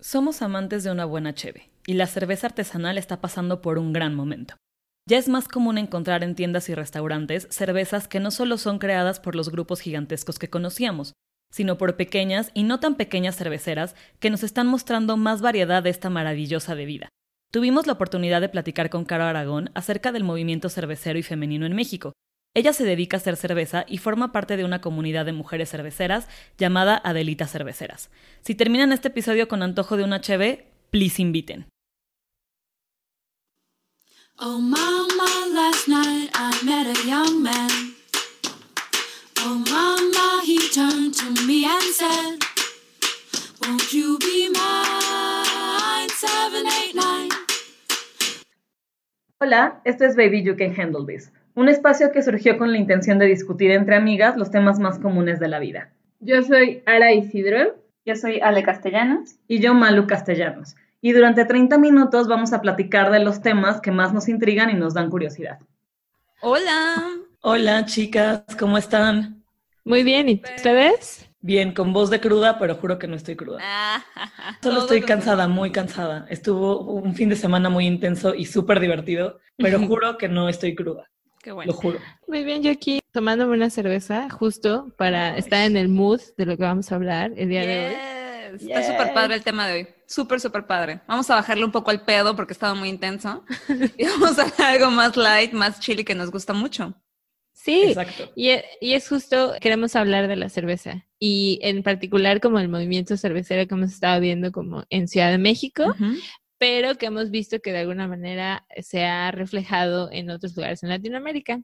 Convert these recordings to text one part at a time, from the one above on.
Somos amantes de una buena cheve, y la cerveza artesanal está pasando por un gran momento. Ya es más común encontrar en tiendas y restaurantes cervezas que no solo son creadas por los grupos gigantescos que conocíamos, sino por pequeñas y no tan pequeñas cerveceras que nos están mostrando más variedad de esta maravillosa bebida. Tuvimos la oportunidad de platicar con Caro Aragón acerca del movimiento cervecero y femenino en México. Ella se dedica a hacer cerveza y forma parte de una comunidad de mujeres cerveceras llamada Adelita Cerveceras. Si terminan este episodio con antojo de una HB, please inviten. Oh mama, last night I met a young man. Oh mama, he turned to me and said, Won't you be mine? Seven, eight, nine. Hola, esto es Baby You Can Handle This, un espacio que surgió con la intención de discutir entre amigas los temas más comunes de la vida. Yo soy Ara Isidro. Yo soy Ale Castellanos. Y yo, Malu Castellanos. Y durante 30 minutos vamos a platicar de los temas que más nos intrigan y nos dan curiosidad. Hola. Hola, chicas, ¿cómo están? Muy bien, ¿y ustedes? Bien, con voz de cruda, pero juro que no estoy cruda. Ah, Solo estoy cansada, muy cansada. Estuvo un fin de semana muy intenso y súper divertido, pero juro que no estoy cruda, Qué lo bueno. juro. Muy bien, yo aquí tomándome una cerveza justo para estar en el mood de lo que vamos a hablar el día de hoy. Yes, Está súper padre el tema de hoy. Súper, súper padre. Vamos a bajarle un poco al pedo porque estaba muy intenso. Y vamos a hacer algo más light, más chili que nos gusta mucho. Sí, Exacto. y, e- y es justo, queremos hablar de la cerveza y en particular como el movimiento cervecero que hemos estado viendo como en Ciudad de México, Ujú. Pero que hemos visto que de alguna manera se ha reflejado en otros lugares en Latinoamérica.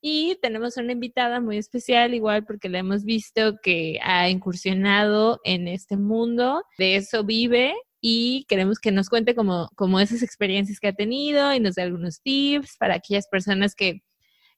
Y tenemos una invitada muy especial, igual porque la hemos visto que ha incursionado en este mundo, de eso vive y queremos que nos cuente como, como esas experiencias que ha tenido y nos dé algunos tips para aquellas personas que,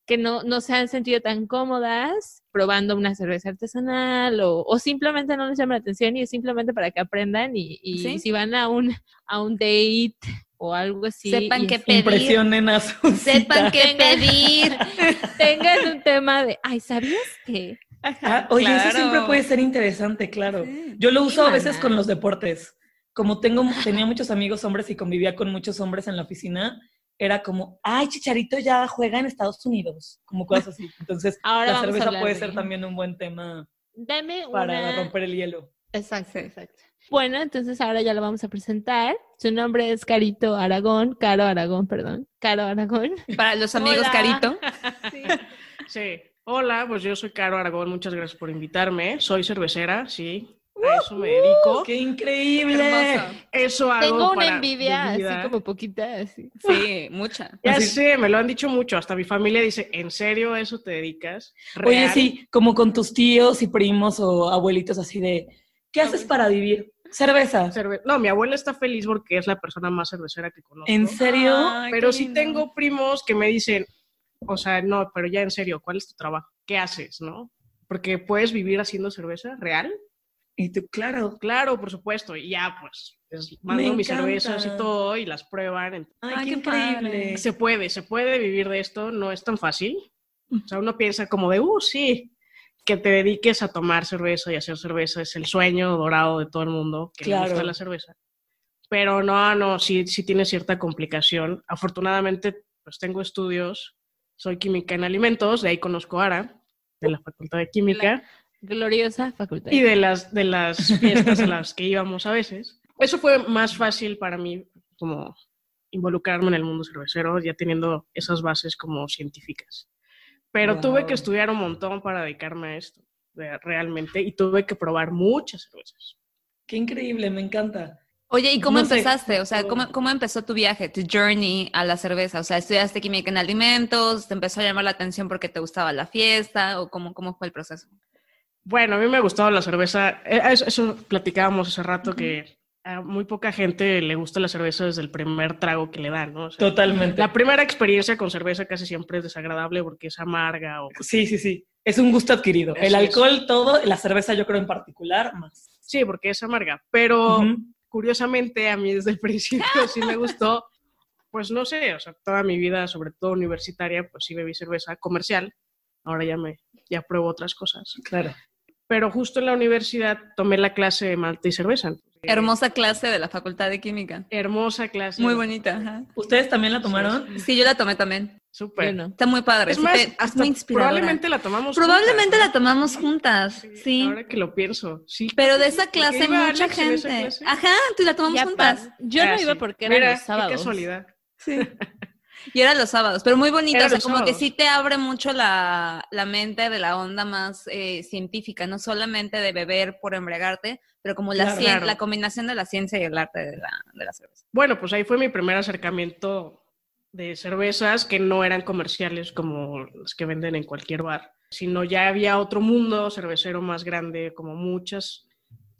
que no, no se han sentido tan cómodas probando una cerveza artesanal o, o simplemente no les llama la atención y es simplemente para que aprendan y, y Sí. si van a un, a un date o algo así. Sepan qué pedir. Impresionen a su Sepan qué pedir. tengan un tema de, ay, ¿sabías que? Ah, oye, eso Claro. siempre puede ser interesante, claro. Sí. Yo lo Sí, uso a veces mana. con los deportes. Como tengo, tenía muchos amigos hombres y convivía con muchos hombres en la oficina, era como, ay, Chicharito ya juega en Estados Unidos, como cosas así. Entonces, Ahora la cerveza puede de- ser también un buen tema Dame para una... romper el hielo. Exacto, Sí. exacto. Bueno, entonces ahora ya lo vamos a presentar. Su nombre es Carito Aragón, Caro Aragón, perdón. Caro Aragón. Para los amigos Hola. Carito. Sí. Hola, pues yo soy Caro Aragón, muchas gracias por invitarme. Soy cervecera, sí. A eso me dedico. ¡Qué increíble! Eso hago Tengo una para envidia mi vida. así como poquita, así. Sí, mucha. Ya Así- sé, me lo han dicho mucho. Hasta mi familia dice, ¿en serio a eso te dedicas? Oye, ¿Real?". sí, como con tus tíos y primos o abuelitos así de, ¿qué haces para vivir? Cerveza. Cerve- No, mi abuela está feliz porque es la persona más cervecera que conozco. ¿En serio? Ay, pero sí lindo. tengo primos que me dicen, o sea, no, pero ya en serio, ¿cuál es tu trabajo? ¿Qué haces, no? Porque puedes vivir haciendo cerveza real. Y tú, claro. Claro, por supuesto. Y ya, pues, es- mando mis cervezas y todo y las prueban. Ay, Ay, qué, increíble. Se puede, se puede vivir de esto, no es tan fácil. O sea, uno piensa como de, uh, sí, que te dediques a tomar cerveza y hacer cerveza es el sueño dorado de todo el mundo que le Claro. gusta la cerveza. Pero no, no, sí, sí tiene cierta complicación. Afortunadamente, pues tengo estudios, soy química en alimentos, de ahí conozco a Ara, de la Facultad de Química Gloriosa facultad. y de las, de las fiestas a las que íbamos a veces. Eso fue más fácil para mí como involucrarme en el mundo cervecero, ya teniendo esas bases como científicas. Pero tuve que estudiar un montón para dedicarme a esto, realmente, y tuve que probar muchas cervezas. Qué increíble, me encanta. Oye, ¿y cómo No sé, empezaste? O sea. ¿cómo, ¿cómo empezó tu viaje, tu journey a la cerveza? O sea, ¿estudiaste química en alimentos? ¿Te empezó a llamar la atención porque te gustaba la fiesta? ¿O cómo, cómo fue el proceso? Bueno, a mí me ha gustado la cerveza, eh, eso, eso platicábamos hace rato, que a muy poca gente le gusta la cerveza desde el primer trago que le dan, ¿no? O sea, Totalmente. la primera experiencia con cerveza casi siempre es desagradable porque es amarga o Sí, sí, sí. Es un gusto adquirido. El es. alcohol, todo, la cerveza yo creo en particular, más. Sí, porque es amarga, pero Ujú. curiosamente a mí desde el principio sí me gustó, pues no sé, o sea, toda mi vida, sobre todo universitaria, pues sí bebí cerveza comercial, ahora ya me, ya pruebo otras cosas, Claro. Pero justo en la universidad tomé la clase de malta y cerveza, Hermosa clase de la Facultad de Química. Hermosa clase. Muy bonita. ajá. ¿Ustedes también la tomaron? Sí, yo la tomé también. Súper. Yo no. Está muy padre. Es más, hasta muy inspiradora. probablemente la tomamos Probablemente la tomamos juntas, sí. Ahora que lo pienso, sí. Pero de esa clase mucha gente. clase. Ajá, tú la tomamos Ya juntas. Yo no Ah, iba porque eran Mira, los sábados. Qué casualidad. Sí. Y eran los sábados, pero muy bonita, Eran o sea, como que sí te abre mucho la, la mente de la onda más eh, científica, no solamente de beber por embriagarte, pero como la, Claro. cien- Claro. la combinación de la ciencia y el arte de la, de la cerveza. Bueno, pues ahí fue mi primer acercamiento de cervezas que no eran comerciales como las que venden en cualquier bar, sino ya había otro mundo cervecero más grande, como muchas,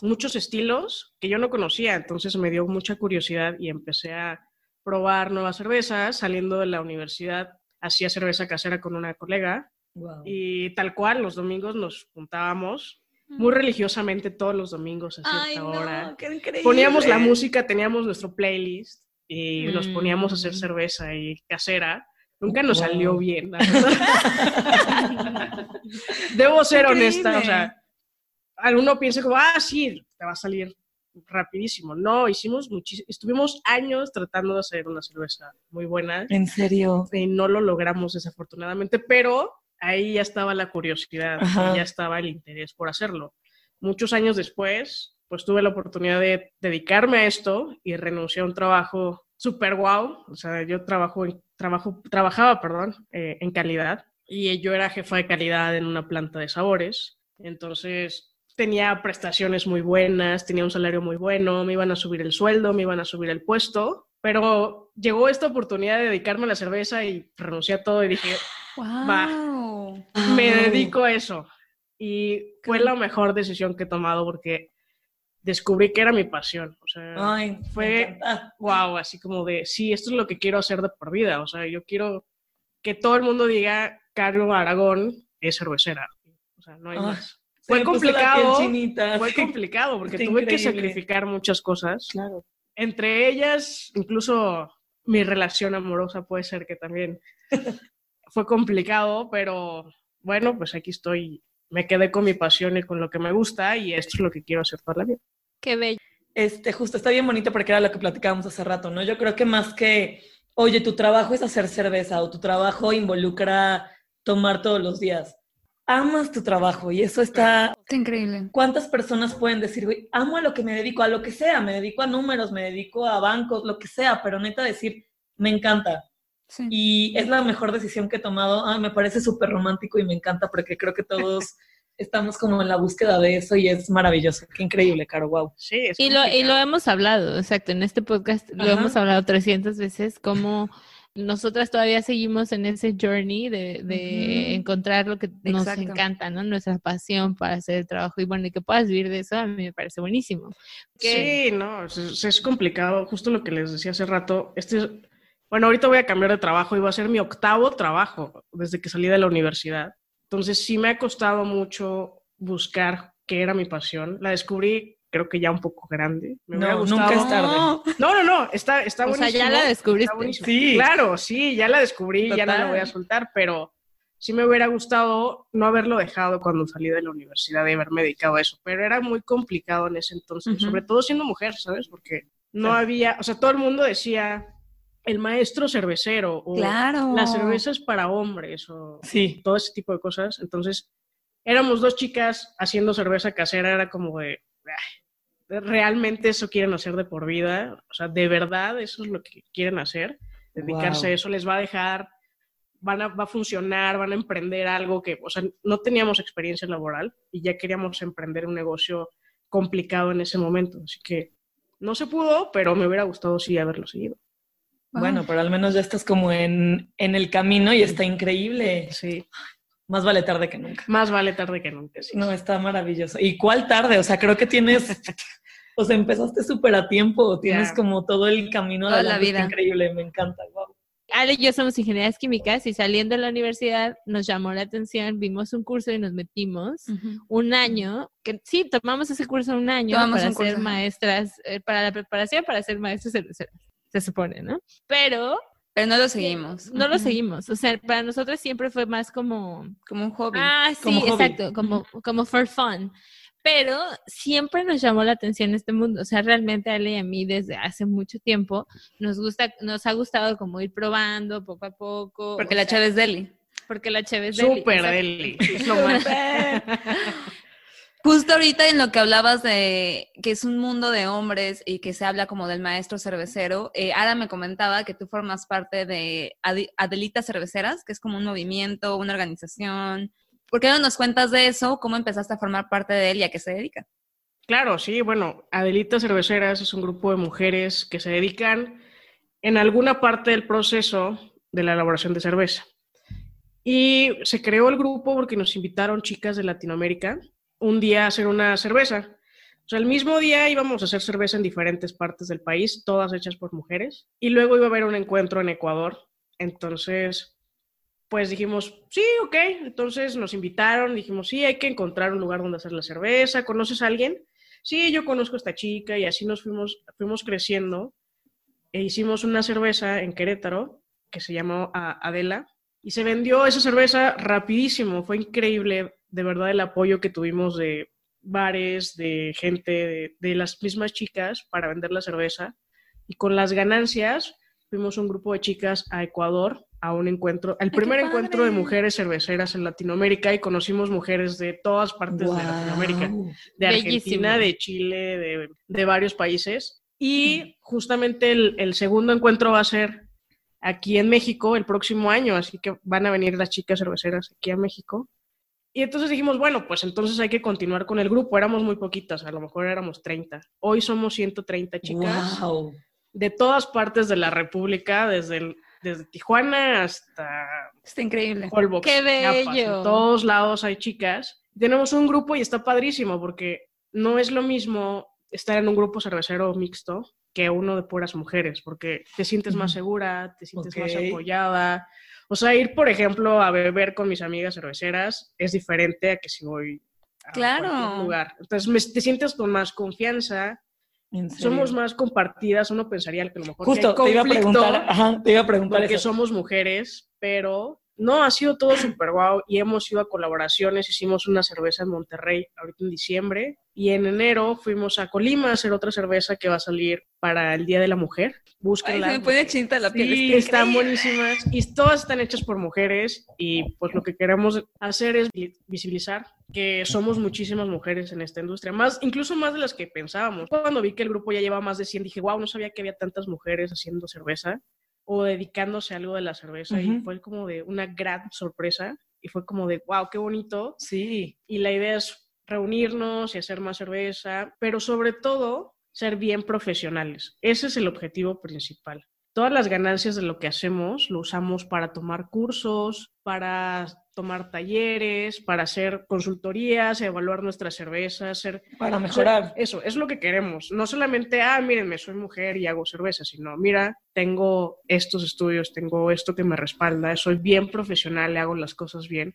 muchos estilos que yo no conocía, entonces me dio mucha curiosidad y empecé a probar nuevas cervezas. Saliendo de la universidad, hacía cerveza casera con una colega Wow. y tal cual, los domingos nos juntábamos muy religiosamente todos los domingos a cierta hora. qué increíble. Poníamos la música, teníamos nuestro playlist y nos poníamos a hacer Mm. cerveza y casera. Nunca nos Wow. salió bien, la verdad. Debo ser honesta, o sea, alguno piensa como, ah, sí, te va a salir rapidísimo. No, hicimos muchísimo, estuvimos años tratando de hacer una cerveza muy buena ¿En serio? y no lo logramos desafortunadamente, pero ahí ya estaba la curiosidad, y ya estaba el interés por hacerlo. Muchos años después, pues tuve la oportunidad de dedicarme a esto y renuncié a un trabajo súper guau. O sea, yo trabajo trabajo, trabajaba, perdón, eh, en calidad y yo era jefa de calidad en una planta de sabores. Entonces tenía prestaciones muy buenas, tenía un salario muy bueno, me iban a subir el sueldo, me iban a subir el puesto, pero llegó esta oportunidad de dedicarme a la cerveza y renuncié a todo y dije, Wow. me Wow. dedico a eso. Y fue la mejor decisión que he tomado porque descubrí que era mi pasión. O sea, Ay, Fue- wow, así como de, sí, esto es lo que quiero hacer de por vida. O sea, yo quiero que todo el mundo diga, Carlos Aragón es cervecera. O sea, no hay Ay, más. Se Fue complicado. Fue complicado porque Está tuve que sacrificar muchas cosas. Claro. Entre ellas, incluso mi relación amorosa puede ser que también fue complicado, pero bueno, pues aquí estoy. Me quedé con mi pasión y con lo que me gusta y esto es lo que quiero hacer toda la vida. Qué bello. Este, justo, está bien bonito porque era lo que platicábamos hace rato, ¿no? Yo creo que más que, oye, tu trabajo es hacer cerveza o tu trabajo involucra tomar todos los días. Amas tu trabajo y eso está... Está increíble. ¿Cuántas personas pueden decir, güey, amo a lo que me dedico, a lo que sea, me dedico a números, me dedico a bancos, lo que sea, pero neta decir, me encanta. Sí. Y es la mejor decisión que he tomado. Ay, me parece súper romántico y me encanta porque creo que todos estamos como en la búsqueda de eso y es maravilloso. Qué increíble, Caro, wow. Sí, es Y lo, y lo hemos hablado, exacto, en este podcast lo hemos hablado 300 veces, como nosotras todavía seguimos en ese journey de, encontrar lo que nos Exacto. encanta, ¿no? Nuestra pasión para hacer el trabajo y bueno, y que puedas vivir de eso, a mí me parece buenísimo. Sí, no, es, es- es complicado. Justo lo que les decía hace rato. Este es- bueno, ahorita voy a cambiar de trabajo y va a ser mi octavo trabajo desde que salí de la universidad. Entonces sí me ha costado mucho buscar qué era mi pasión. La descubrí, creo que ya un poco grande. Me hubiera No, gustado- nunca es tarde. No, no, no, está, está o sea, buenísimo. ya la Está descubriste. buenísimo. Sí. Claro, sí, ya la descubrí, ya no la voy a soltar, pero sí me hubiera gustado no haberlo dejado cuando salí de la universidad y haberme dedicado a eso, pero era muy complicado en ese entonces, sobre todo siendo mujer, ¿sabes? Porque no Sí. había, o sea, todo el mundo decía el maestro cervecero o Claro. la cerveza es para hombres o Sí. todo ese tipo de cosas. Entonces, éramos dos chicas haciendo cerveza casera, era como de, "Ay, realmente eso quieren hacer de por vida, o sea, de verdad eso es lo que quieren hacer, dedicarse Wow. a eso, les va a dejar, van a, va a funcionar, van a emprender algo que, o sea, no teníamos experiencia laboral y ya queríamos emprender un negocio complicado en ese momento, así que no se pudo, pero me hubiera gustado sí haberlo seguido. Wow. Bueno, pero al menos ya estás como en, en el camino y está increíble. Sí, Más vale tarde que nunca. más vale tarde que nunca. sí. No, está maravilloso. ¿Y cuál tarde? O sea, creo que tienes, o sea, empezaste súper a tiempo, tienes Ya. como todo el camino Toda la vida. increíble, me encanta, wow. Ale y yo somos ingenieras químicas y saliendo de la universidad nos llamó la atención, vimos un curso y nos metimos Ujú. un año, que sí, tomamos ese curso un año Tomamos para un curso, ser ajá. maestras, eh, para la preparación para ser maestras se supone, ¿no? Pero Pero no lo seguimos. no lo Ujú. seguimos, o sea, para nosotros siempre fue más como, Como un hobby. ah, sí, Como hobby. exacto, como, como for fun. Pero siempre nos llamó la atención este mundo. O sea, realmente a Ale y a mí desde hace mucho tiempo nos gusta, nos ha gustado como ir probando poco a poco. Porque o la sea, chave es deli. Porque la cheve es deli. Súper exacto. deli. Es lo más. Justo ahorita en lo que hablabas de que es un mundo de hombres y que se habla como del maestro cervecero, eh, Ara me comentaba que tú formas parte de Adi- Adelitas Cerveceras, que es como un movimiento, una organización. ¿Por qué no nos cuentas de eso? ¿Cómo empezaste a formar parte de él y a qué se dedica? Claro, sí, bueno, Adelitas Cerveceras es un grupo de mujeres que se dedican en alguna parte del proceso de la elaboración de cerveza. Y se creó el grupo porque nos invitaron chicas de Latinoamérica un día a hacer una cerveza. O sea, el mismo día íbamos a hacer cerveza en diferentes partes del país, todas hechas por mujeres. Y luego iba a haber un encuentro en Ecuador. Entonces, pues dijimos, sí, ok. Entonces nos invitaron, dijimos, sí, hay que encontrar un lugar donde hacer la cerveza. ¿Conoces a alguien? Sí, yo conozco a esta chica y así nos fuimos, fuimos creciendo. E hicimos una cerveza en Querétaro que se llamó Adela y se vendió esa cerveza rapidísimo. Fue increíble, de verdad, el apoyo que tuvimos de bares, de gente, de las mismas chicas para vender la cerveza. Y con las ganancias fuimos un grupo de chicas a Ecuador a un encuentro, el primer encuentro de mujeres cerveceras en Latinoamérica y conocimos mujeres de todas partes de Latinoamérica de Bellísimo. Argentina, de Chile, de, de varios países. Y justamente el, el segundo encuentro va a ser aquí en México el próximo año, así que van a venir las chicas cerveceras aquí a México. Y entonces dijimos, bueno, pues entonces hay que continuar con el grupo. Éramos muy poquitas, a lo mejor éramos 30. Hoy somos 130 chicas Wow. de todas partes de la República, desde, el- desde Tijuana hasta Está increíble. Holbox, ¡Qué Chiapas, bello! En todos lados hay chicas. Tenemos un grupo y está padrísimo porque no es lo mismo estar en un grupo cervecero mixto que uno de puras mujeres, porque te sientes más segura, te sientes más Ok. apoyada. O sea, ir, por ejemplo, a beber con mis amigas cerveceras es diferente a que si voy a Claro. cualquier lugar. Entonces, me- te sientes con más confianza. Somos más compartidas. Uno pensaría que a lo mejor que hay Justo, te iba a conflicto preguntar, ajá, te iba a preguntar porque eso. somos mujeres, pero no, ha sido todo súper guau y hemos ido a colaboraciones, hicimos una cerveza en Monterrey ahorita en diciembre y en enero fuimos a Colima a hacer otra cerveza que va a salir para el Día de la Mujer. Ay, Búsquenla. se me pone chinta la piel. Sí, está están buenísimas y todas están hechas por mujeres y pues lo que queremos hacer es vi- visibilizar que somos muchísimas mujeres en esta industria, más incluso más de las que pensábamos. Cuando vi que el grupo ya lleva más de 100 dije, wow, no sabía que había tantas mujeres haciendo cerveza o dedicándose a algo de la cerveza y fue como de una gran sorpresa y fue como de, wow, qué bonito Sí. y la idea es reunirnos y hacer más cerveza, pero sobre todo ser bien profesionales. Ese es el objetivo principal. Todas las ganancias de lo que hacemos lo usamos para tomar cursos, para tomar talleres, para hacer consultorías, evaluar nuestras cervezas, hacer Para o sea, mejorar. eso es lo que queremos. No solamente, ah, mírenme, soy mujer y hago cerveza, sino, mira, tengo estos estudios, tengo esto que me respalda, soy bien profesional, le hago las cosas bien.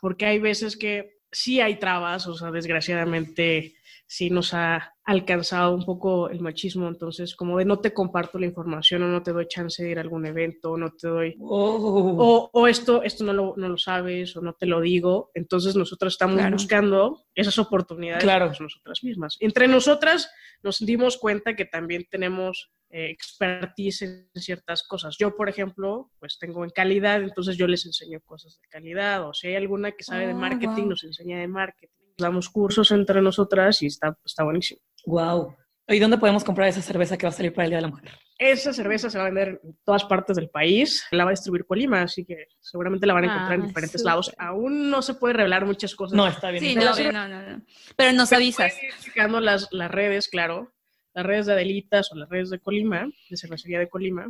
Porque hay veces que sí hay trabas, o sea, desgraciadamente sí nos ha alcanzado un poco el machismo, entonces como de no te comparto la información o no te doy chance de ir a algún evento, o no te doy Oh. o, o esto, esto no lo, no lo sabes o no te lo digo. Entonces nosotros estamos Claro. buscando esas oportunidades Claro. para nosotras mismas. Entre nosotras nos dimos cuenta que también tenemos eh, expertise en ciertas cosas. Yo, por ejemplo, pues tengo en calidad, entonces yo les enseño cosas de calidad o si hay alguna que sabe de Oh, marketing, wow. nos enseña de marketing. Damos cursos entre nosotras y está, está buenísimo. Wow. ¿Y dónde podemos comprar esa cerveza que va a salir para el Día de la Mujer? Esa cerveza se va a vender en todas partes del país. La va a distribuir Colima, así que seguramente la van a encontrar en Ah, diferentes súper. lados. Aún no se puede revelar muchas cosas. No, está bien. Sí, Pero no, no, no, no. Pero nos Pero avisas. checando las, las redes, claro. Las redes de Adelitas o las redes de Colima, de cervecería de Colima.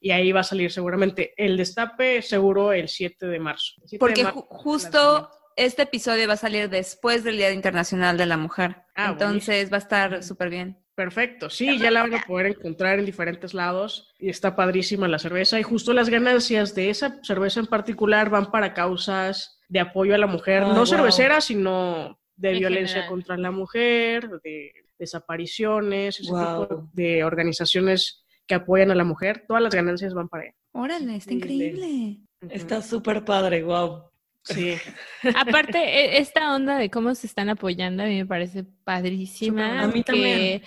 Y ahí va a salir seguramente el destape, seguro el 7 de marzo. El 7 de Porque marzo, ju- justo este episodio va a salir después del Día Internacional de la Mujer. Ah, Entonces va a estar súper bien. Perfecto, sí, ya la van a poder encontrar en diferentes lados y está padrísima la cerveza y justo las ganancias de esa cerveza en particular van para causas de apoyo a la mujer, no wow. cervecera, sino de En violencia general. contra la mujer, de desapariciones, ese Wow. tipo de organizaciones que apoyan a la mujer, todas las ganancias van para allá. Órale, está Increíble. Está súper padre, wow. Sí. Aparte, e- esta onda de cómo se están apoyando a mí me parece padrísima. A mí que también.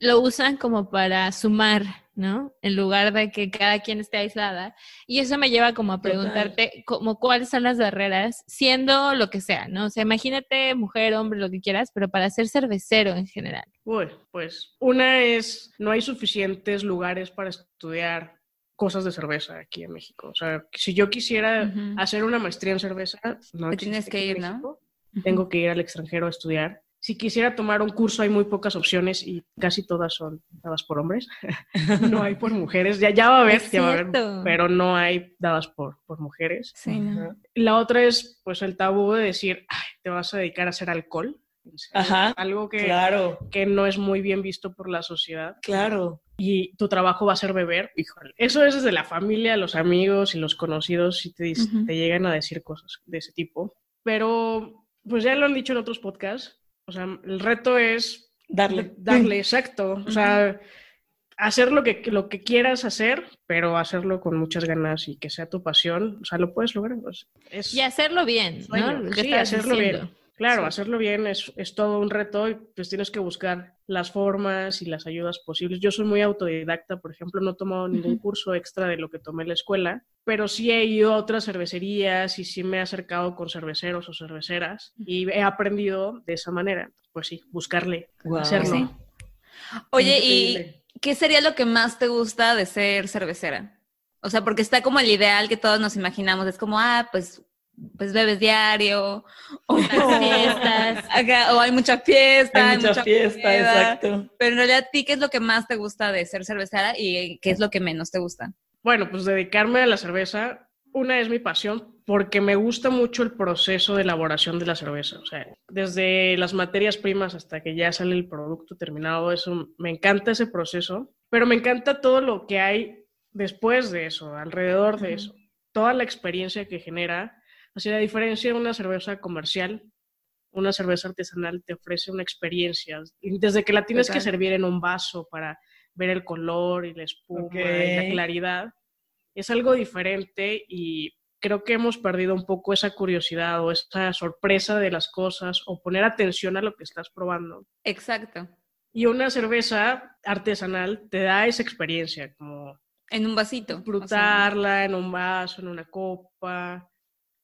Lo usan como para sumar, ¿no? En lugar de que cada quien esté aislada. Y eso me lleva como a preguntarte como cuáles son las barreras, siendo lo que sea, ¿no? O sea, imagínate mujer, hombre, lo que quieras, pero para ser cervecero en general. Uy, pues una es, no hay suficientes lugares para estudiar cosas de cerveza aquí en México. O sea, si yo quisiera hacer una maestría en cerveza, no Te tienes que ir, ¿no? Tengo que ir al extranjero a estudiar. Si quisiera tomar un curso, hay muy pocas opciones y casi todas son dadas por hombres. no hay por mujeres. Ya, ya va a haber, ya va a haber, pero no hay dadas por, por mujeres. Sí, ¿no? Ajá. La otra es, pues, el tabú de decir, "Ay, te vas a dedicar a hacer alcohol. Ajá, Algo que, Claro, que no es muy bien visto por la sociedad claro. Y tu trabajo va a ser beber, híjole. Eso es desde la familia, los amigos y los conocidos si te, te llegan a decir cosas de ese tipo. Pero, pues ya lo han dicho en otros podcasts, o sea, el reto es Darle. darle, exacto, o sea, hacer lo que, lo que quieras hacer, pero hacerlo con muchas ganas y que sea tu pasión, o sea, lo puedes lograr. pues, es Y hacerlo bien, ¿no? Sí, hacerlo diciendo. bien. Claro, Sí. hacerlo bien es, es todo un reto y pues tienes que buscar las formas y las ayudas posibles. Yo soy muy autodidacta, por ejemplo, no he tomado ningún curso extra de lo que tomé en la escuela, pero sí he ido a otras cervecerías y sí me he acercado con cerveceros o cerveceras y he aprendido de esa manera. Pues sí, buscarle, hacerlo. Sí. Oye, ¿y qué sería lo que más te gusta de ser cervecera? O sea, porque está como el ideal que todos nos imaginamos, es como, ah, pues, pues bebes diario, o Las fiestas. Ajá, o hay mucha fiesta, Hay mucha fiesta, peda. exacto. Pero en realidad, ¿a ti qué es lo que más te gusta de ser cervecera y qué es lo que menos te gusta? Bueno, pues dedicarme a la cerveza, una es mi pasión porque me gusta mucho el proceso de elaboración de la cerveza. O sea, desde las materias primas hasta que ya sale el producto terminado, eso me encanta ese proceso, pero me encanta todo lo que hay después de eso, alrededor de Ujú. eso, toda la experiencia que genera. Así, la diferencia de una cerveza comercial, una cerveza artesanal te ofrece una experiencia, desde que la tienes que servir en un vaso para ver el color y la espuma y la claridad, es algo diferente y creo que hemos perdido un poco esa curiosidad o esa sorpresa de las cosas o poner atención a lo que estás probando. Exacto. Y una cerveza artesanal te da esa experiencia, como En un vasito. o sea, disfrutarla en un vaso, en una copa,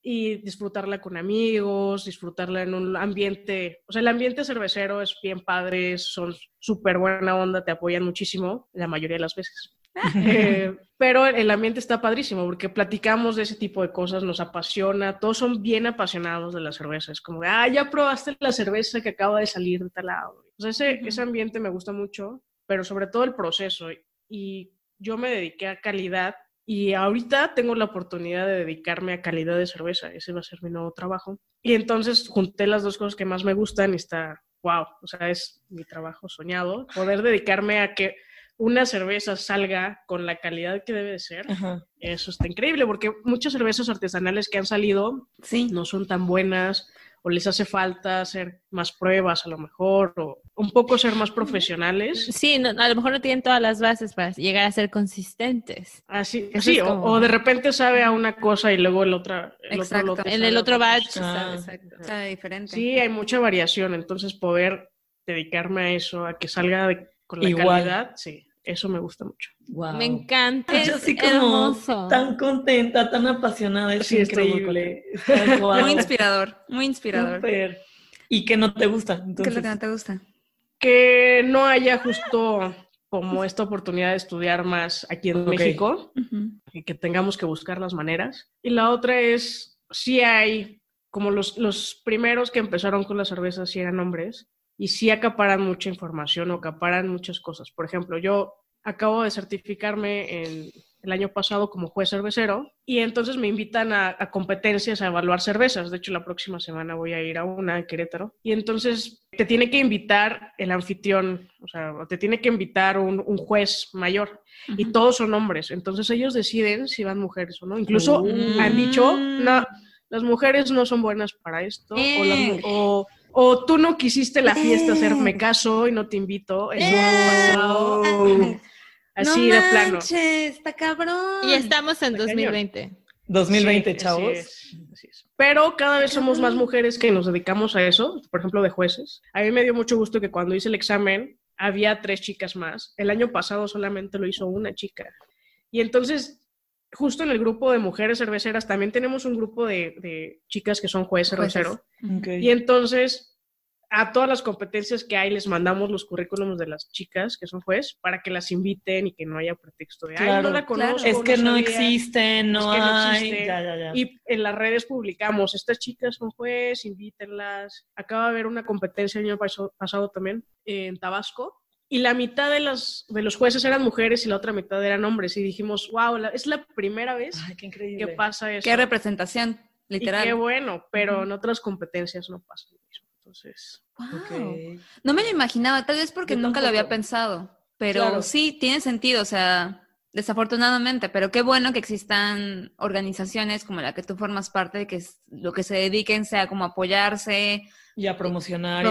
y disfrutarla con amigos, disfrutarla en un ambiente, o sea, el ambiente cervecero es bien padre, son súper buena onda, te apoyan muchísimo, la mayoría de las veces. Eh, pero el ambiente está padrísimo porque platicamos de ese tipo de cosas, nos apasiona, todos son bien apasionados de la cerveza. Es como, ah, ya probaste la cerveza que acaba de salir de tal lado. O sea, ese, Ujú. ese ambiente me gusta mucho, pero sobre todo el proceso. Y yo me dediqué a calidad y ahorita tengo la oportunidad de dedicarme a calidad de cerveza. Ese va a ser mi nuevo trabajo. Y entonces junté las dos cosas que más me gustan y está, wow, o sea, es mi trabajo soñado, poder dedicarme a que una cerveza salga con la calidad que debe de ser. Ajá. Eso está increíble porque muchas cervezas artesanales que han salido Sí. no son tan buenas o les hace falta hacer más pruebas a lo mejor o un poco ser más profesionales. Sí, no- a lo mejor no tienen todas las bases para llegar a ser consistentes. Así, Eso sí, o- como- o, de repente sabe a una cosa y luego el otra, el otro Exacto. En sabe el otro batch. cosa. Ah. Exacto. Sabe diferente. Sí, hay mucha variación, entonces poder dedicarme a eso, a que salga de- con la Igual. calidad, sí, eso me gusta mucho. Wow. Me encanta. Yo es así como hermoso. tan contenta, tan apasionada, es Sí, muy increíble. Guau. Muy inspirador, muy inspirador. ¿Y qué no te gusta? ¿Qué es lo que no te gusta? Que no haya justo como esta oportunidad de estudiar más aquí en. México, y que tengamos que buscar las maneras. Y la otra es, sí hay, como los, los primeros que empezaron con la cerveza, sí eran hombres, y sí acaparan mucha información o acaparan muchas cosas. Por ejemplo, yo acabo de certificarme en, el año pasado como juez cervecero y entonces me invitan a, a competencias a evaluar cervezas. De hecho, la próxima semana voy a ir a una en Querétaro. Y entonces te tiene que invitar el anfitrión, o sea, te tiene que invitar un, un juez mayor y todos son hombres. Entonces ellos deciden si van mujeres o no. Incluso Uh. han dicho, no, las mujeres no son buenas para esto. O, las Eh. o- o tú no quisiste la fiesta hacerme caso y no te invito. Eso ha pasado. Wow. Así no de plano. manches, está cabrón. Y estamos en Está cañón. 2020. 2020, Sí, chavos. así es, así es. Pero cada vez somos más mujeres que nos dedicamos a eso, por ejemplo, de jueces. A mí me dio mucho gusto que cuando hice el examen había tres chicas más. El año pasado solamente lo hizo una chica. Y entonces, justo en el grupo de mujeres cerveceras, también tenemos un grupo de, de chicas que son juez Jueces. cervecero. Y entonces, a todas las competencias que hay, les mandamos los currículums de las chicas que son juez para que las inviten y que no haya pretexto de, ay, no la claro. conozco. Es que no sabía". existen, no Es que no hay. existe. Ya, ya, ya. Y en las redes publicamos, estas chicas son juez, invítenlas. Acaba de haber una competencia el año paso- pasado también en Tabasco. Y la mitad de, las, de los jueces eran mujeres y la otra mitad eran hombres. Y dijimos, wow, la- es la primera vez Ay, qué que increíble. pasa eso. Qué representación, y literal. qué bueno, pero en otras competencias no pasa lo mismo. Entonces. Ok. No me lo imaginaba, tal vez porque Yo nunca lo había pensado, pero Claro. sí, tiene sentido, o sea, desafortunadamente, pero qué bueno que existan organizaciones como la que tú formas parte, que es- lo que se dediquen sea como apoyarse, Y a promocionar. y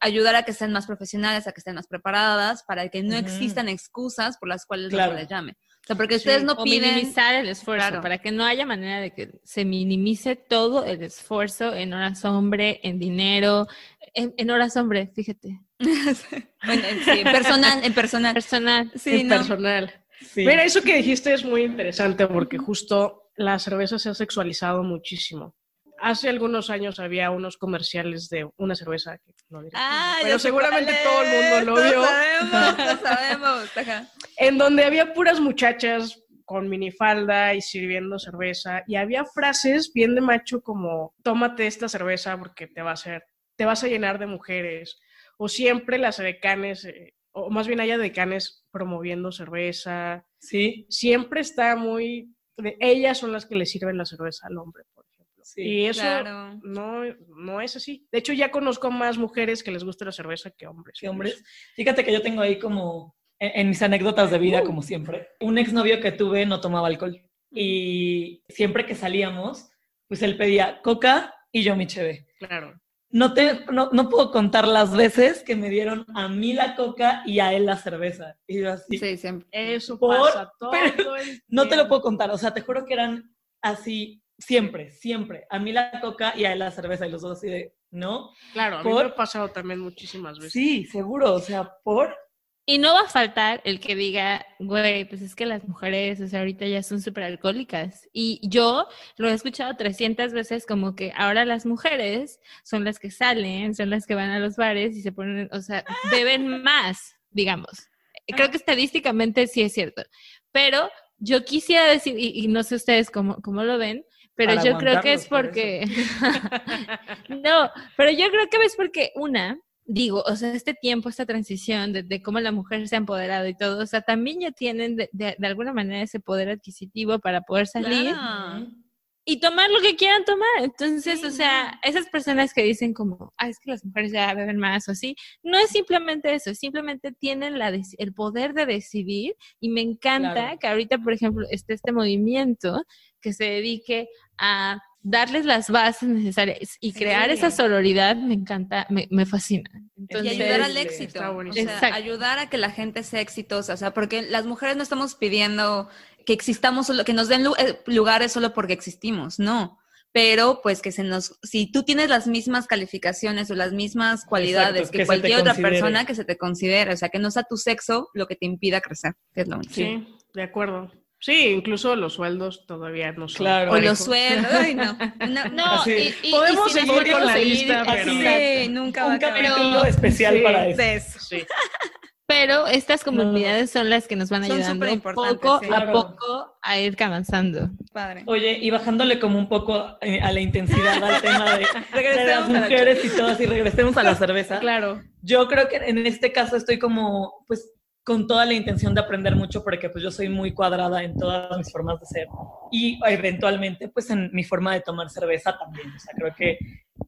ayudar a que estén más profesionales, a que estén más preparadas, para que no existan excusas por las cuales Claro. no se les llame. O sea, porque ustedes no o piden... minimizar el esfuerzo, Claro. para que no haya manera de que se minimice todo el esfuerzo en horas hombre, en dinero, en, en horas hombre, fíjate, bueno, sí, en personal, en personal. personal. Sí, en no. personal. Sí. Mira, eso que dijiste es muy interesante porque justo la cerveza se ha sexualizado muchísimo. Hace algunos años había unos comerciales de una cerveza que no diré, Ah, pero seguramente todo el mundo lo es, vio, Lo sabemos, lo sabemos. ajá. en donde había puras muchachas con minifalda y sirviendo cerveza y había frases bien de macho como tómate esta cerveza porque te va a hacer, te vas a llenar de mujeres o siempre las decanes eh, o más bien haya decanes promoviendo cerveza Sí, siempre está muy... ellas son las que le sirven la cerveza al hombre, por ejemplo. Sí, y eso Claro. no, no es así. De hecho, ya conozco más mujeres que les gusta la cerveza que hombres. que hombres. Fíjate que yo tengo ahí como, en, en mis anécdotas de vida, Uh. como siempre, un exnovio que tuve no tomaba alcohol. Y siempre que salíamos, pues él pedía coca y yo mi cheve. Claro. No, te, no, no puedo contar las veces que me dieron a mí la coca y a él la cerveza. Y yo así, Sí, siempre. Eso Por- pasa todo pero el no te lo puedo contar. O sea, te juro que eran así siempre, siempre. A mí la coca y a él la cerveza y los dos así de, ¿no? Claro, a mí por- me ha pasado también muchísimas veces. Sí, seguro. O sea, por... Y no va a faltar el que diga, güey, pues es que las mujeres, o sea, ahorita ya son súper alcohólicas. Y yo lo he escuchado 300 veces como que ahora las mujeres son las que salen, son las que van a los bares y se ponen, o sea, beben más, digamos. Creo que estadísticamente sí es cierto. Pero yo quisiera decir, y, y no sé ustedes cómo, cómo lo ven, pero yo creo que es por porque... no, pero yo creo que es porque una, digo, o sea, este tiempo, esta transición de, de cómo la mujer se ha empoderado y todo, o sea, también ya tienen de, de- de alguna manera ese poder adquisitivo para poder salir Claro. y tomar lo que quieran tomar. Entonces, Sí, o sea, esas personas que dicen como, ah, es que las mujeres ya beben más o así, no es simplemente eso, simplemente tienen la el poder de decidir y me encanta Claro. que ahorita, por ejemplo, esté este movimiento que se dedique a darles las bases necesarias y crear Sí. esa sororidad, me encanta, me, me fascina. Y Entonces, ayudar al éxito. está O buenísimo. sea, Exacto. ayudar a que la gente sea exitosa. O sea, porque las mujeres no estamos pidiendo que existamos solo, que nos den lu- eh, lugares solo porque existimos, no. Pero pues que se nos, si tú tienes las mismas calificaciones o las mismas cualidades que cualquier otra considere. persona, que se te considere. O sea, que no sea tu sexo lo que te impida crecer, que es lo único. Sí, de acuerdo. Sí, incluso los sueldos todavía no son. Claro. O los sueldos. Ay, no. No, Así. y, y- Podemos y si nos seguir con la lista, pero- Así, Sí, nunca va un capítulo especial Sí. para eso. Sí. Pero estas comunidades son las que nos van ayudando poco sí. a Claro. poco a ir avanzando. Padre. Oye, y bajándole como un poco eh, a la intensidad al tema de, de las la mujeres y todas, y regresemos a la cerveza. Claro. Yo creo que en este caso estoy como, pues, con toda la intención de aprender mucho porque pues yo soy muy cuadrada en todas mis formas de ser y eventualmente pues en mi forma de tomar cerveza también. O sea, creo que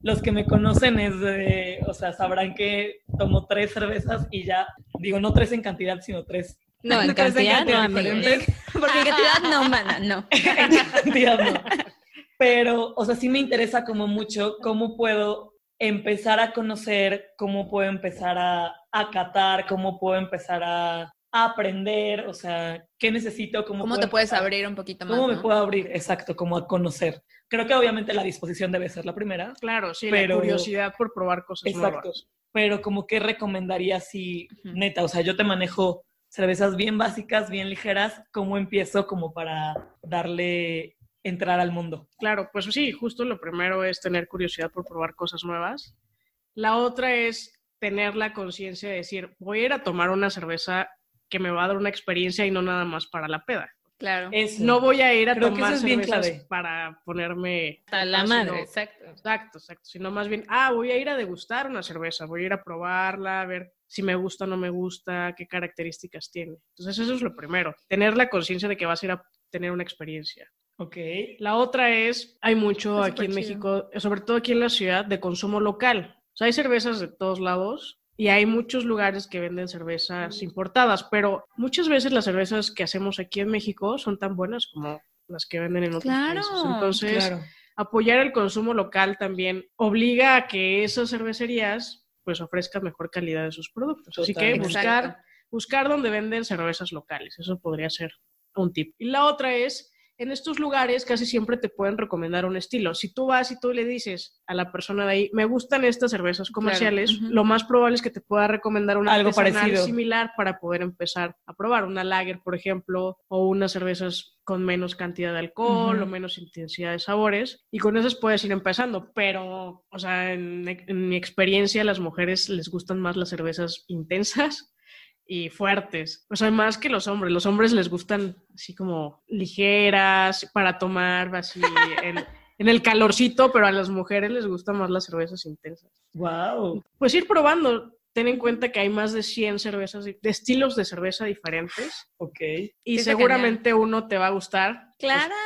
los que me conocen es de, o sea, sabrán que tomo tres cervezas y ya, digo, no tres en cantidad, sino tres No, en cantidad, no. Porque en cantidad no, mana, no. en cantidad no. Pero, o sea, sí me interesa como mucho cómo puedo empezar a conocer, cómo puedo empezar a, a catar, cómo puedo empezar a, a aprender, o sea, qué necesito, cómo, ¿Cómo puedo te puedes empezar? abrir un poquito más? ¿Cómo me no? puedo abrir? Exacto, como a conocer. Creo que obviamente la disposición debe ser la primera, Claro, sí, Pero- la curiosidad por probar cosas Exacto. nuevas. pero como que recomendarías si, Ujú. neta, o sea, yo te manejo cervezas bien básicas, bien ligeras, ¿cómo empiezo como para darle entrar al mundo? Claro, pues sí, justo lo primero es tener curiosidad por probar cosas nuevas. La otra es tener la conciencia de decir, voy a ir a tomar una cerveza que me va a dar una experiencia y no nada más para la peda. Claro. Eso. No voy a ir a Creo tomar es bien cervezas clave. para ponerme A la Ah, madre, sino- exacto. Exacto, exacto. Sino más bien, ah, voy a ir a degustar una cerveza, voy a ir a probarla, a ver si me gusta o no me gusta, qué características tiene. Entonces, eso es lo primero, tener la conciencia de que vas a ir a tener una experiencia. Ok. La otra es, hay mucho aquí en. México, sobre todo aquí en la ciudad, de consumo local. O sea, hay cervezas de todos lados y hay muchos lugares que venden cervezas importadas, pero muchas veces las cervezas que hacemos aquí en México son tan buenas como las que venden en otros Claro, países. Entonces, Claro. apoyar el consumo local también obliga a que esas cervecerías pues ofrezcan mejor calidad de sus productos. Así que buscar, Exacto. buscar donde venden cervezas locales, eso podría ser un tip. Y la otra es, en estos lugares casi siempre te pueden recomendar un estilo. Si tú vas y tú le dices a la persona de ahí, me gustan estas cervezas comerciales, lo más probable es que te pueda recomendar una Algo parecido. similar para poder empezar a probar una lager, por ejemplo, o unas cervezas con menos cantidad de alcohol o menos intensidad de sabores. Y con esas puedes ir empezando. Pero, o sea, en, en mi experiencia, las mujeres les gustan más las cervezas intensas y fuertes. O sea, más que los hombres. Los hombres les gustan así como ligeras, para tomar así en, en el calorcito, pero a las mujeres les gustan más las cervezas intensas. Wow. Pues ir probando. Ten en cuenta que hay más de 100 cervezas, de estilos de cerveza diferentes Ok. y seguramente uno te va a gustar. Pues, Clara.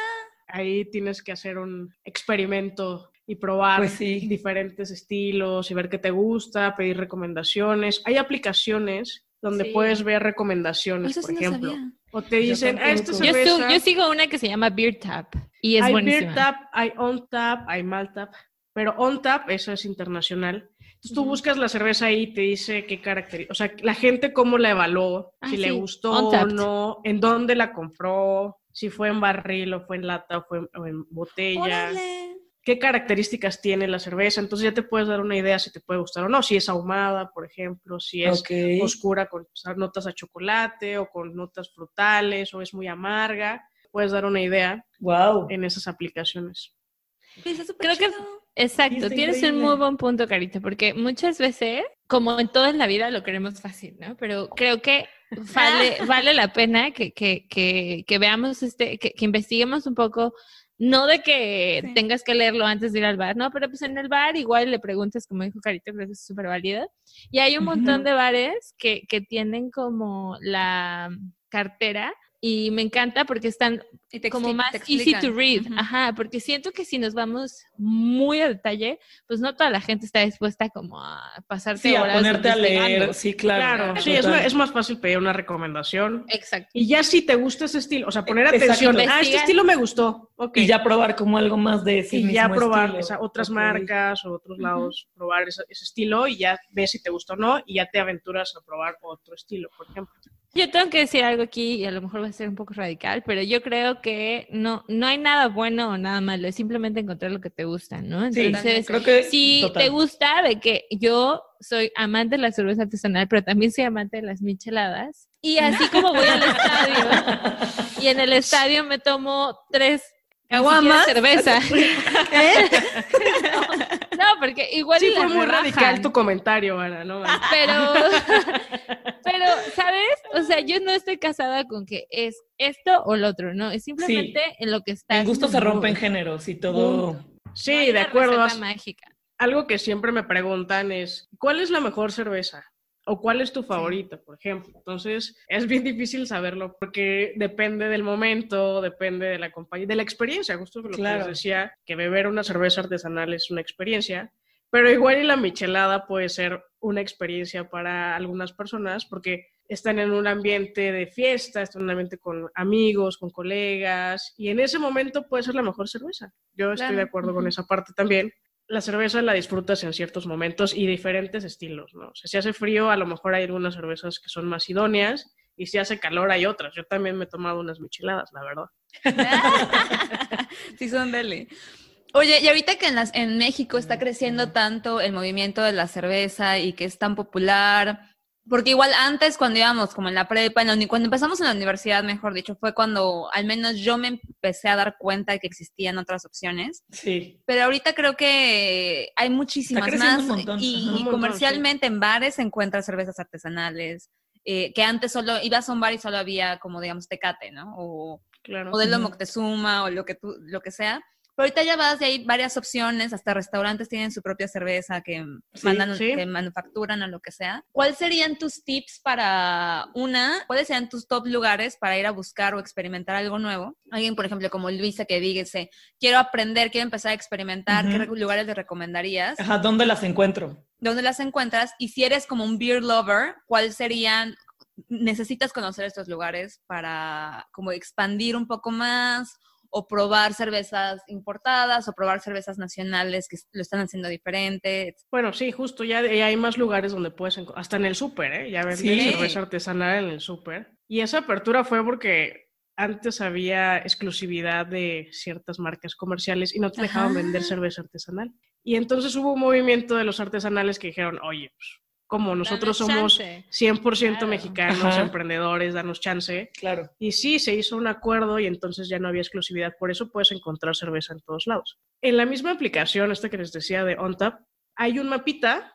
ahí tienes que hacer un experimento y probar Pues sí. diferentes estilos y ver qué te gusta, pedir recomendaciones. Hay aplicaciones donde Sí. puedes ver recomendaciones, Eso por sí no ejemplo. sabía. O te dicen, ah, esta tampoco. Yo, su- yo sigo una que se llama Beer Tap y es hay buenísima. Beer Tap, hay On Tap, hay Mal Tap, pero On Tap, eso es internacional. Entonces tú buscas la cerveza ahí y te dice qué características, o sea, la gente cómo la evaluó, Ah, si le gustó o no, en dónde la compró, si fue en barril o fue en lata o fue en, o en botella, Órale. Qué características tiene la cerveza. Entonces ya te puedes dar una idea si te puede gustar o no, si es ahumada, por ejemplo, si es Ok. oscura con notas a chocolate o con notas frutales o es muy amarga. Puedes dar una idea Wow. en esas aplicaciones. Súper Creo que-. Exacto, tienes un muy buen punto, Carita, porque muchas veces, como en todo en la vida, lo queremos fácil, ¿no? Pero creo que vale, vale la pena que, que, que, que veamos, este, que, que investiguemos un poco, no de que Sí. tengas que leerlo antes de ir al bar, ¿no? Pero pues en el bar igual le preguntas, como dijo Carita, creo que es súper válido. Y hay un montón de bares que, que tienen como la cartera y me encanta porque están Y como más easy to read, ajá, porque siento que si nos vamos muy a detalle, pues no toda la gente está dispuesta como a pasarte Sí, a horas ponerte a leer. Sí, claro. Claro, sí, es, es más fácil pedir una recomendación. Exacto. Y ya si te gusta ese estilo, o sea, poner Exacto. atención, ah, este estilo me gustó, ok. Y ya probar como algo más de ese y ya probar esa- otras marcas o otros lados, probar ese, ese estilo y ya ves si te gusta o no y ya te aventuras a probar otro estilo, por ejemplo. Yo tengo que decir algo aquí y a lo mejor va a ser un poco radical, pero yo creo que no, no hay nada bueno o nada malo, es simplemente encontrar lo que te gusta, ¿no? Sí, Entonces, creo que si total. te gusta de que yo soy amante de la cerveza artesanal, pero también soy amante de las micheladas, y así como voy al estadio y en el estadio me tomo tres ¿Caguamas? cerveza. ¿Eh? no, porque igual Sí, y fue muy rebajan, radical tu comentario, Ana, ¿no? Pero, pero, ¿sabes? O sea, yo no estoy casada con que es esto o lo otro, ¿no? Es simplemente en lo que está. El gusto se rompe en géneros y todo. Sí, de acuerdo. Mágica. Algo que siempre me preguntan es, ¿cuál es la mejor cerveza? ¿O cuál es tu favorita, por ejemplo? Entonces, es bien difícil saberlo porque depende del momento, depende de la compañía, de la experiencia, justo lo que les decía, que beber una cerveza artesanal es una experiencia, pero igual y la michelada puede ser una experiencia para algunas personas porque están en un ambiente de fiesta, están en un ambiente con amigos, con colegas, y en ese momento puede ser la mejor cerveza. Yo estoy de acuerdo con esa parte también la cerveza la disfrutas en ciertos momentos y diferentes estilos, ¿no? O sea, si hace frío, a lo mejor hay algunas cervezas que son más idóneas Y si hace calor hay otras. Yo también me he tomado unas micheladas, la verdad. sí, son deli. Oye, y ahorita que en, las, en México está creciendo tanto el movimiento de la cerveza y que es tan popular, porque igual antes cuando íbamos como en la prepa, en la uni- cuando empezamos en la universidad, mejor dicho, fue cuando al menos yo me empecé a dar cuenta de que existían otras opciones. Sí. Pero ahorita creo que hay muchísimas más un montón, y, ajá. Un montón, comercialmente en bares se encuentran cervezas artesanales, eh, que antes solo ibas a un bar y solo había como digamos tecate, ¿no? O Claro. modelo Ujú. Moctezuma o lo que tú, lo que sea. Pero ahorita ya vas y hay varias opciones, hasta restaurantes tienen su propia cerveza que Sí, mandan, sí. que manufacturan o lo que sea. ¿Cuáles serían tus tips para una? ¿Cuáles serían tus top lugares para ir a buscar o experimentar algo nuevo? Alguien, por ejemplo, como Luisa que dígase, quiero aprender, quiero empezar a experimentar, ¿qué Ujú. re- lugares le recomendarías? Ajá, ¿dónde las encuentro? ¿Dónde las encuentras? Y si eres como un beer lover, ¿cuáles serían? Necesitas conocer estos lugares para como expandir un poco más o probar cervezas importadas o probar cervezas nacionales que lo están haciendo diferente. Bueno, sí, justo ya, ya hay más lugares donde puedes hasta en el súper, ¿eh? Ya venden Sí. cerveza artesanal en el súper. Y esa apertura fue porque antes había exclusividad de ciertas marcas comerciales y no te dejaban Ajá. vender cerveza artesanal. Y entonces hubo un movimiento de los artesanales que dijeron, oye, pues, como nosotros Danos somos chance. 100% Claro. mexicanos, Ajá. emprendedores, danos chance. Claro. Y sí, se hizo un acuerdo y entonces ya no había exclusividad. Por eso puedes encontrar cerveza en todos lados. En la misma aplicación, esta que les decía de OnTap, hay un mapita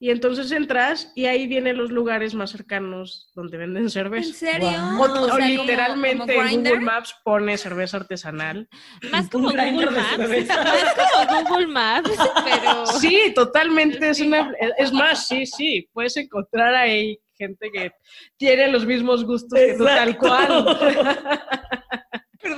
y entonces entras y ahí vienen los lugares más cercanos donde venden ¿En cerveza. serio? Guau. O, O o sea, como- literalmente como en. Google Maps pone cerveza artesanal. Más como Google Maps. Más como Google Maps, pero... Sí, totalmente. Es, una, es más, sí, sí. Puedes encontrar ahí gente que tiene los mismos gustos que tú, tal cual.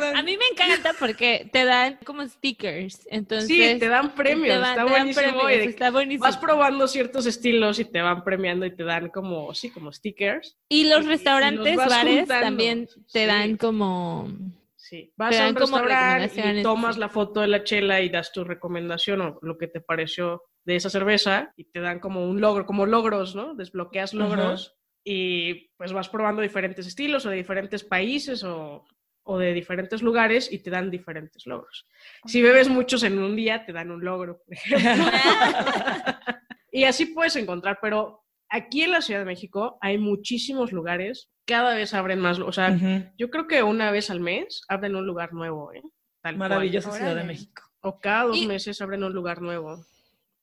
A mí me encanta porque te dan como stickers, entonces... sí, te dan premios. te van- está te dan buenísimo. premios, y de- está buenísimo. vas probando ciertos estilos y te van premiando y te dan como, sí, como stickers. Y y- los y restaurantes, los vas bares juntando. también te Sí. dan como... Sí. Vas a dan un como restaurante y tomas la foto de la chela y das tu recomendación o lo que te pareció de esa cerveza y te dan como un logro, como logros, ¿no? Desbloqueas logros y pues vas probando diferentes estilos o de diferentes países o, o de diferentes lugares y te dan diferentes logros. Si bebes muchos en un día, te dan un logro, por ejemplo. y así puedes encontrar, pero aquí en la Ciudad de México hay muchísimos lugares, cada vez abren más, o sea, yo creo que una vez al mes abren un lugar nuevo, ¿eh? Tal cual. Maravillosa Ciudad de. México. O cada dos Y- meses abren un lugar nuevo.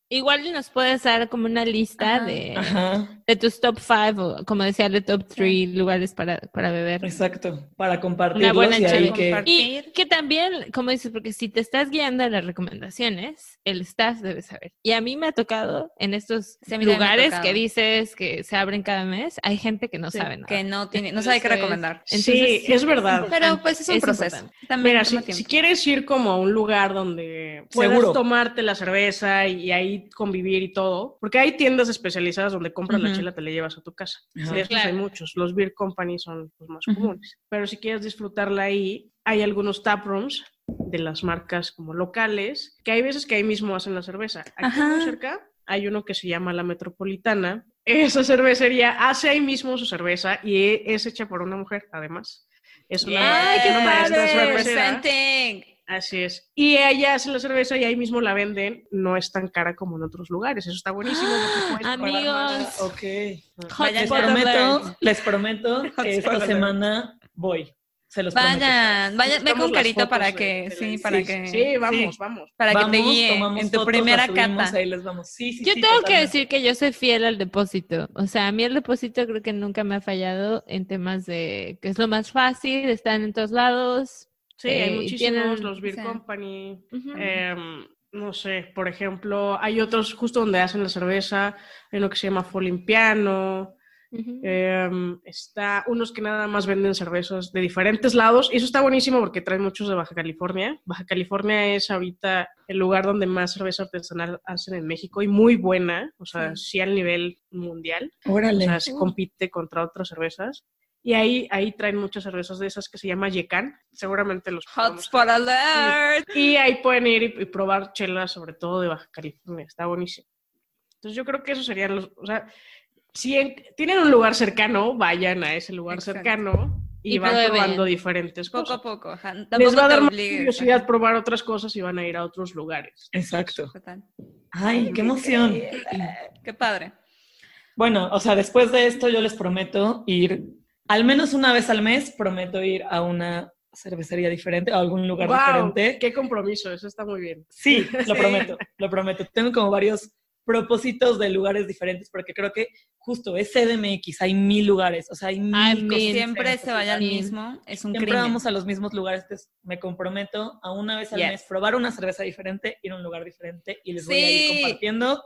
Igual y nos puedes dar como una lista Ajá. de, Ajá, de tus top five o como decía, de top three lugares para, para beber. exacto. Para compartirlos buena y ahí que... Compartir. Y que también, como dices, porque si te estás guiando a las recomendaciones, el staff debe saber. Y a mí me ha tocado en estos Sí, lugares que dices que se abren cada mes, hay gente que no Sí, sabe nada. Que no tiene, no sabe qué recomendar. Entonces, sí, es verdad. Pero pues es un Es proceso. importante. También Mira, si, si quieres ir como a un lugar donde puedas Seguro. tomarte la cerveza y, ahí convivir y todo, porque hay tiendas especializadas donde compras la Ujú. chela, te la llevas a tu casa. De estos hay Claro. muchos. Los beer companies son los más comunes. Pero si quieres disfrutarla ahí, hay algunos taprooms de las marcas como locales, que hay veces que ahí mismo hacen la cerveza. Aquí muy cerca hay uno que se llama La Metropolitana. Esa cervecería hace ahí mismo su cerveza y es hecha por una mujer, además. Es una, ¡Ay, es qué una maestra cervecera. Así es. Y ella hace la cerveza y ahí mismo la venden. No es tan cara como en otros lugares. Eso está buenísimo. Amigos, Ok. Vayan Les prometo, les prometo que esta semana voy. Se los prometo. Vayan, vayan, ve con fotos para que, sí, para Sí, que, Sí, vamos, vamos. para que te guíe tomamos en tu fotos, primera cata. Ahí les vamos. Sí, sí, Yo sí, tengo que decir que yo soy fiel al depósito. O sea, a mí el depósito creo que nunca me ha fallado en temas de que es lo más fácil, están en todos lados. Sí, Eh, hay y muchísimos. tienen- los Beer. Company. Em, no sé, por ejemplo, hay otros justo donde hacen la cerveza. Hay uno que se llama Folimpiano. Em, está unos que nada más venden cervezas de diferentes lados. Y eso está buenísimo porque traen muchos de Baja California. Baja California es ahorita el lugar donde más cerveza artesanal hacen en México y muy buena. O sea, sí, al nivel mundial. O Órale. sea, se compite contra otras cervezas. Y ahí, ahí traen muchas cervezas de esas que se llama Yecan. Seguramente los Hotspot alert. Y ahí pueden ir y, y probar chelas, sobre todo de Baja California. Está buenísimo. Entonces yo creo que eso serían los... O sea, si en- tienen un lugar cercano, vayan a ese lugar Exacto. cercano y, Y van prueben. probando diferentes Poco cosas. a poco. ajá. Les va a dar más curiosidad probar otras cosas y van a ir a otros lugares. Exacto. Total. Ay, qué emoción. Qué padre. Bueno, o sea, después de esto yo les prometo ir, al menos una vez al mes, prometo ir a una cervecería diferente, a algún lugar ¡Wow! diferente. ¡Qué compromiso! Eso está muy bien. Sí, lo Sí. prometo, lo prometo. Tengo como varios propósitos de lugares diferentes, porque creo que justo es CDMX, hay mil lugares, o sea, hay mil cosas mil. Siempre se vaya al mismo. Es un Siempre crimen. vamos a los mismos lugares, entonces me comprometo a una vez al Yes. mes probar una cerveza diferente, ir a un lugar diferente y les voy a ir compartiendo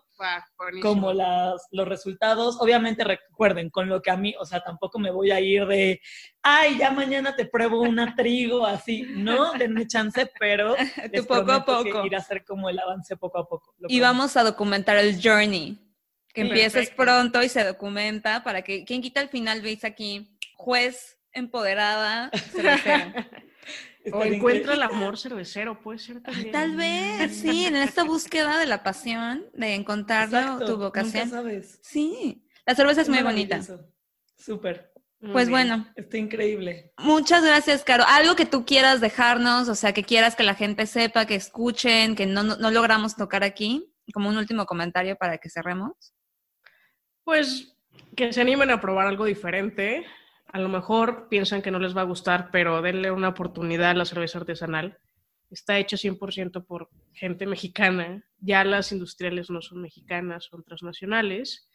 Como las, los resultados. Obviamente recuerden, con lo que a mí, o sea, tampoco me voy a ir de, ay, ya mañana te pruebo una trigo, así. No, denme chance, pero Tú poco a que poco. ir a hacer como el avance poco a poco. Y prometo. vamos a documentar el journey. Que Sí. empieces Perfecto. pronto y se documenta para que, quien quita al final, veis aquí, juez empoderada, cervecera. Está O encuentra el amor cervecero, puede ser también. Tal vez, sí, en esta búsqueda de la pasión, de encontrar Exacto, tu nunca vocación. sabes. Sí, la cerveza es muy bonita. Súper. Muy Pues bien. bueno, Está increíble. muchas gracias, Caro. Algo que tú quieras dejarnos, o sea, que quieras que la gente sepa, que escuchen, que no, no, no logramos tocar aquí, como un último comentario para que cerremos. Pues que se animen a probar algo diferente. A lo mejor piensan que no les va a gustar, pero denle una oportunidad a la cerveza artesanal. Está hecha 100% por gente mexicana. Ya las industriales no son mexicanas, son transnacionales.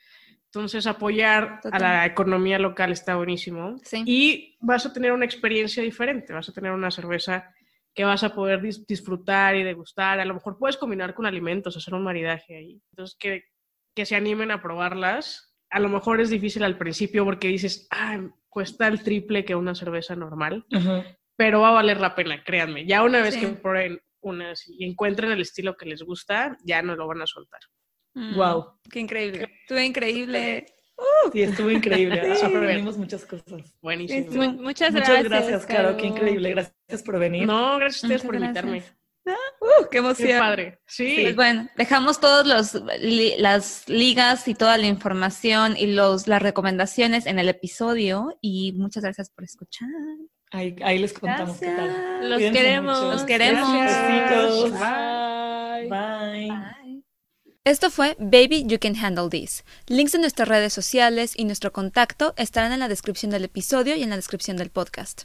Entonces, apoyar Total. a la economía local está buenísimo. Sí. Y vas a tener una experiencia diferente. Vas a tener una cerveza que vas a poder dis- disfrutar y degustar. A lo mejor puedes combinar con alimentos, hacer un maridaje ahí. Entonces, que, que se animen a probarlas. A lo mejor es difícil al principio porque dices, ah, cuesta el triple que una cerveza normal, pero va a valer la pena, créanme. Ya una vez Sí. que prueben unas y encuentren el estilo que les gusta, ya no lo van a soltar. Mm, Wow. Qué increíble. Estuvo increíble. Sí, estuvo increíble. Sí. Aprendimos muchas cosas. Buenísimo. Mu- muchas, Muchas gracias. gracias, Caro. Qué increíble. Gracias por venir. No, gracias a ustedes Muchas por invitarme. Uh, qué Qué emoción. padre. Sí. Pues bueno, dejamos todas las ligas y toda la información y los, las recomendaciones en el episodio y muchas gracias por escuchar. Ahí, ahí les contamos qué tal. Los Cuídense queremos. mucho. Los queremos. Besitos. Bye. Bye. Bye. Esto fue Baby You Can Handle This. Links de nuestras redes sociales y nuestro contacto estarán en la descripción del episodio y en la descripción del podcast.